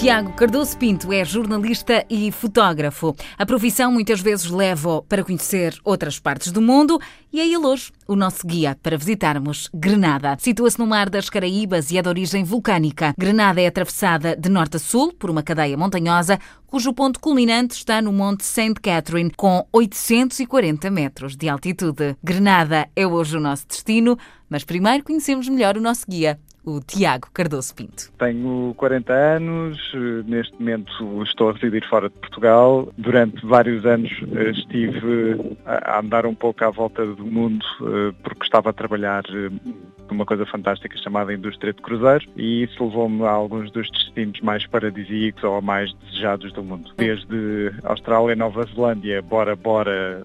Tiago Cardoso Pinto é jornalista e fotógrafo. A profissão muitas vezes leva-o para conhecer outras partes do mundo e é ele hoje o nosso guia para visitarmos Grenada. Situa-se no Mar das Caraíbas e é de origem vulcânica. Grenada é atravessada de norte a sul por uma cadeia montanhosa, cujo ponto culminante está no Monte St. Catherine, com 840 metros de altitude. Grenada é hoje o nosso destino, mas primeiro conhecemos melhor o nosso guia, o Tiago Cardoso Pinto. Tenho 40 anos, neste momento estou a residir fora de Portugal. Durante vários anos eh, estive a andar um pouco à volta do mundo eh, porque estava a trabalhar eh, numa coisa fantástica chamada indústria de cruzeiros e isso levou-me a alguns dos destinos mais paradisíacos ou mais desejados do mundo. Desde Austrália, Nova Zelândia, Bora Bora,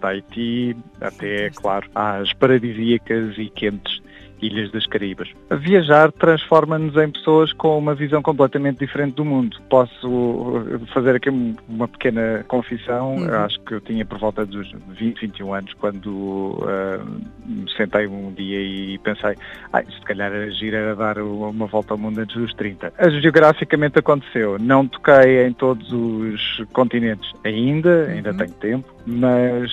Tahiti, até, claro, às paradisíacas e quentes Ilhas das Caraíbas. Viajar transforma-nos em pessoas com uma visão completamente diferente do mundo. Posso fazer aqui uma pequena confissão. Uhum. Acho que eu tinha por volta dos 20, 21 anos quando uh, me sentei um dia e pensei, ah, se calhar a gira era dar uma volta ao mundo antes dos 30. Geograficamente aconteceu. Não toquei em todos os continentes ainda, ainda uhum. tenho tempo, mas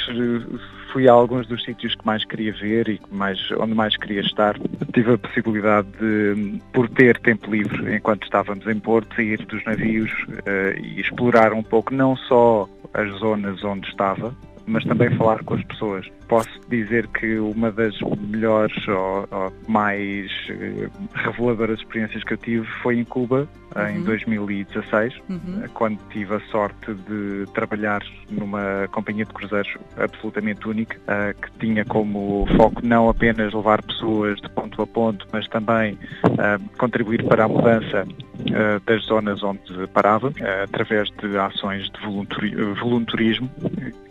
fui a alguns dos sítios que mais queria ver e mais, onde mais queria estar. Tive a possibilidade de, por ter tempo livre enquanto estávamos em Porto, sair dos navios uh, e explorar um pouco não só as zonas onde estava, mas também falar com as pessoas. Posso dizer que uma das melhores ou, ou mais uh, reveladoras experiências que eu tive foi em Cuba, uhum. em 2016, uhum. quando tive a sorte de trabalhar numa companhia de cruzeiros absolutamente única, uh, que tinha como foco não apenas levar pessoas de ponto a ponto, mas também uh, contribuir para a mudança das zonas onde parava, através de ações de voluntarismo,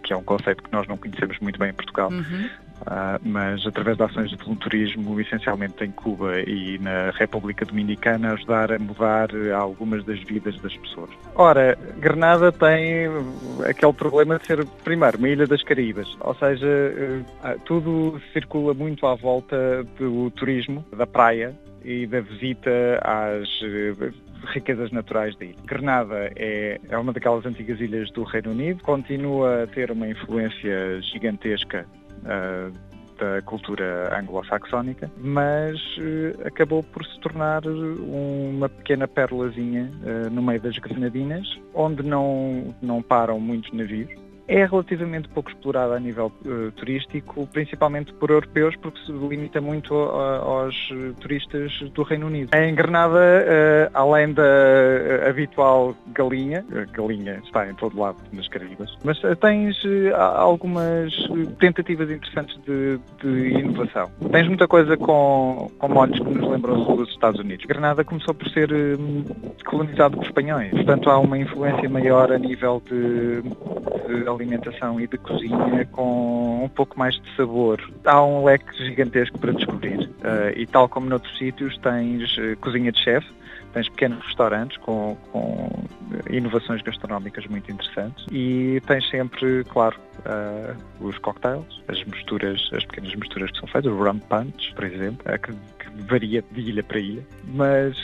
que é um conceito que nós não conhecemos muito bem em Portugal. Uhum. Uh, mas através de ações de voluntarismo, essencialmente em Cuba e na República Dominicana, ajudar a mudar algumas das vidas das pessoas. Ora, Granada tem aquele problema de ser, primeiro, uma ilha das Caraíbas, ou seja, uh, tudo circula muito à volta do turismo, da praia, e da visita às uh, riquezas naturais da ilha. Grenada é, é uma daquelas antigas ilhas do Reino Unido, continua a ter uma influência gigantesca uh, da cultura anglo-saxónica, mas uh, acabou por se tornar uma pequena perlazinha uh, no meio das Grenadinas, onde não, não param muitos navios é relativamente pouco explorada a nível uh, turístico, principalmente por europeus, porque se limita muito a, aos turistas do Reino Unido. Em Granada, uh, além da uh, habitual galinha, galinha está em todo lado nas Caraíbas, mas tens algumas tentativas interessantes de, de, inovação. Tens muita coisa com, com molhos que nos lembram dos Estados Unidos. Granada começou por ser colonizado por espanhóis, portanto há uma influência maior a nível de, de alimentação e de cozinha com um pouco mais de sabor. Há um leque gigantesco para descobrir uh, e tal como noutros sítios tens uh, cozinha de chefe, tens pequenos restaurantes com, com, inovações gastronómicas muito interessantes e tens sempre, claro, uh, os cocktails, as misturas, as pequenas misturas que são feitas, o rum punch, por exemplo, que, que, varia de ilha para ilha, mas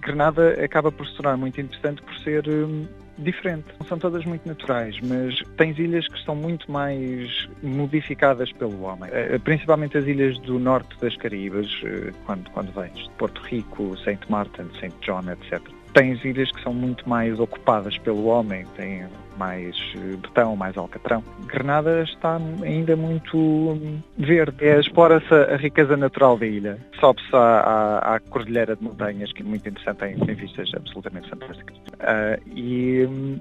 Grenada acaba por se tornar muito interessante por ser um, diferente. Não são todas muito naturais, mas tens ilhas que estão muito mais modificadas pelo homem. Eh, principalmente as ilhas do norte das Caraíbas, eh, quando, quando vens de Porto Rico, Saint Martin, Saint John, etc. Tens ilhas que são muito mais ocupadas pelo homem, têm mais eh, betão, mais alcatrão. Granada está ainda muito hum, verde. É, Explora-se a riqueza natural da ilha. Sobe-se à, à, à, cordilheira de montanhas, que é muito interessante, tem, tem vistas absolutamente fantásticas. Uh, e um,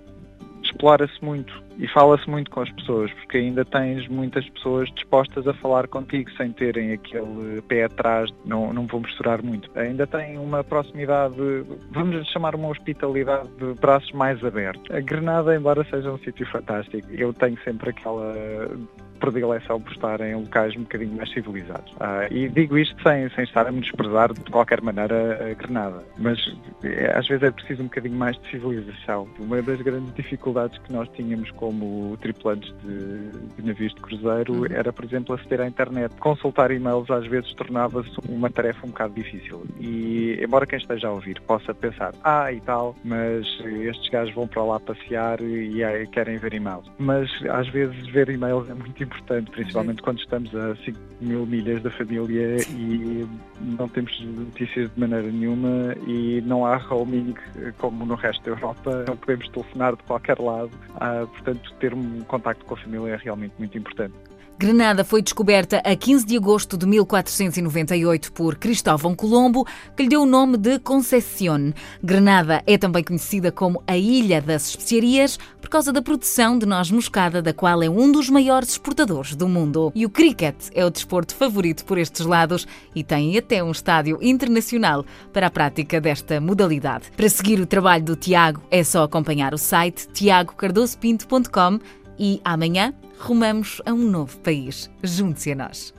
explora-se muito e fala-se muito com as pessoas, porque ainda tens muitas pessoas dispostas a falar contigo sem terem aquele pé atrás, não, não vou misturar muito. Ainda tem uma proximidade, vamos chamar uma hospitalidade de braços mais abertos. A Grenada, embora seja um sítio fantástico, eu tenho sempre aquela predileção por estar em locais um bocadinho mais civilizados. Uh, e digo isto sem, sem estar a me desprezar de qualquer maneira a Granada, mas é, às vezes é preciso um bocadinho mais de civilização. Uma das grandes dificuldades que nós tínhamos como tripulantes de, de navios de cruzeiro uhum. era, por exemplo, aceder à internet. Consultar e-mails às vezes tornava-se uma tarefa um bocado difícil. E embora quem esteja a ouvir possa pensar, ah e tal, mas estes gajos vão para lá passear e querem ver e-mails. Mas às vezes ver e-mails é muito importante, principalmente quando estamos a 5 mil milhas da família e não temos notícias de maneira nenhuma e não há roaming como no resto da Europa, não podemos telefonar de qualquer lado, ah, portanto ter um contacto com a família é realmente muito importante. Granada foi descoberta a 15 de agosto de 1498 por Cristóvão Colombo, que lhe deu o nome de Conceição. Granada é também conhecida como a Ilha das Especiarias por causa da produção de noz moscada, da qual é um dos maiores exportadores do mundo. E o cricket é o desporto favorito por estes lados e tem até um estádio internacional para a prática desta modalidade. Para seguir o trabalho do Tiago, é só acompanhar o site tiagocardosopinto.com e amanhã rumamos a um novo país. Junte-se a nós.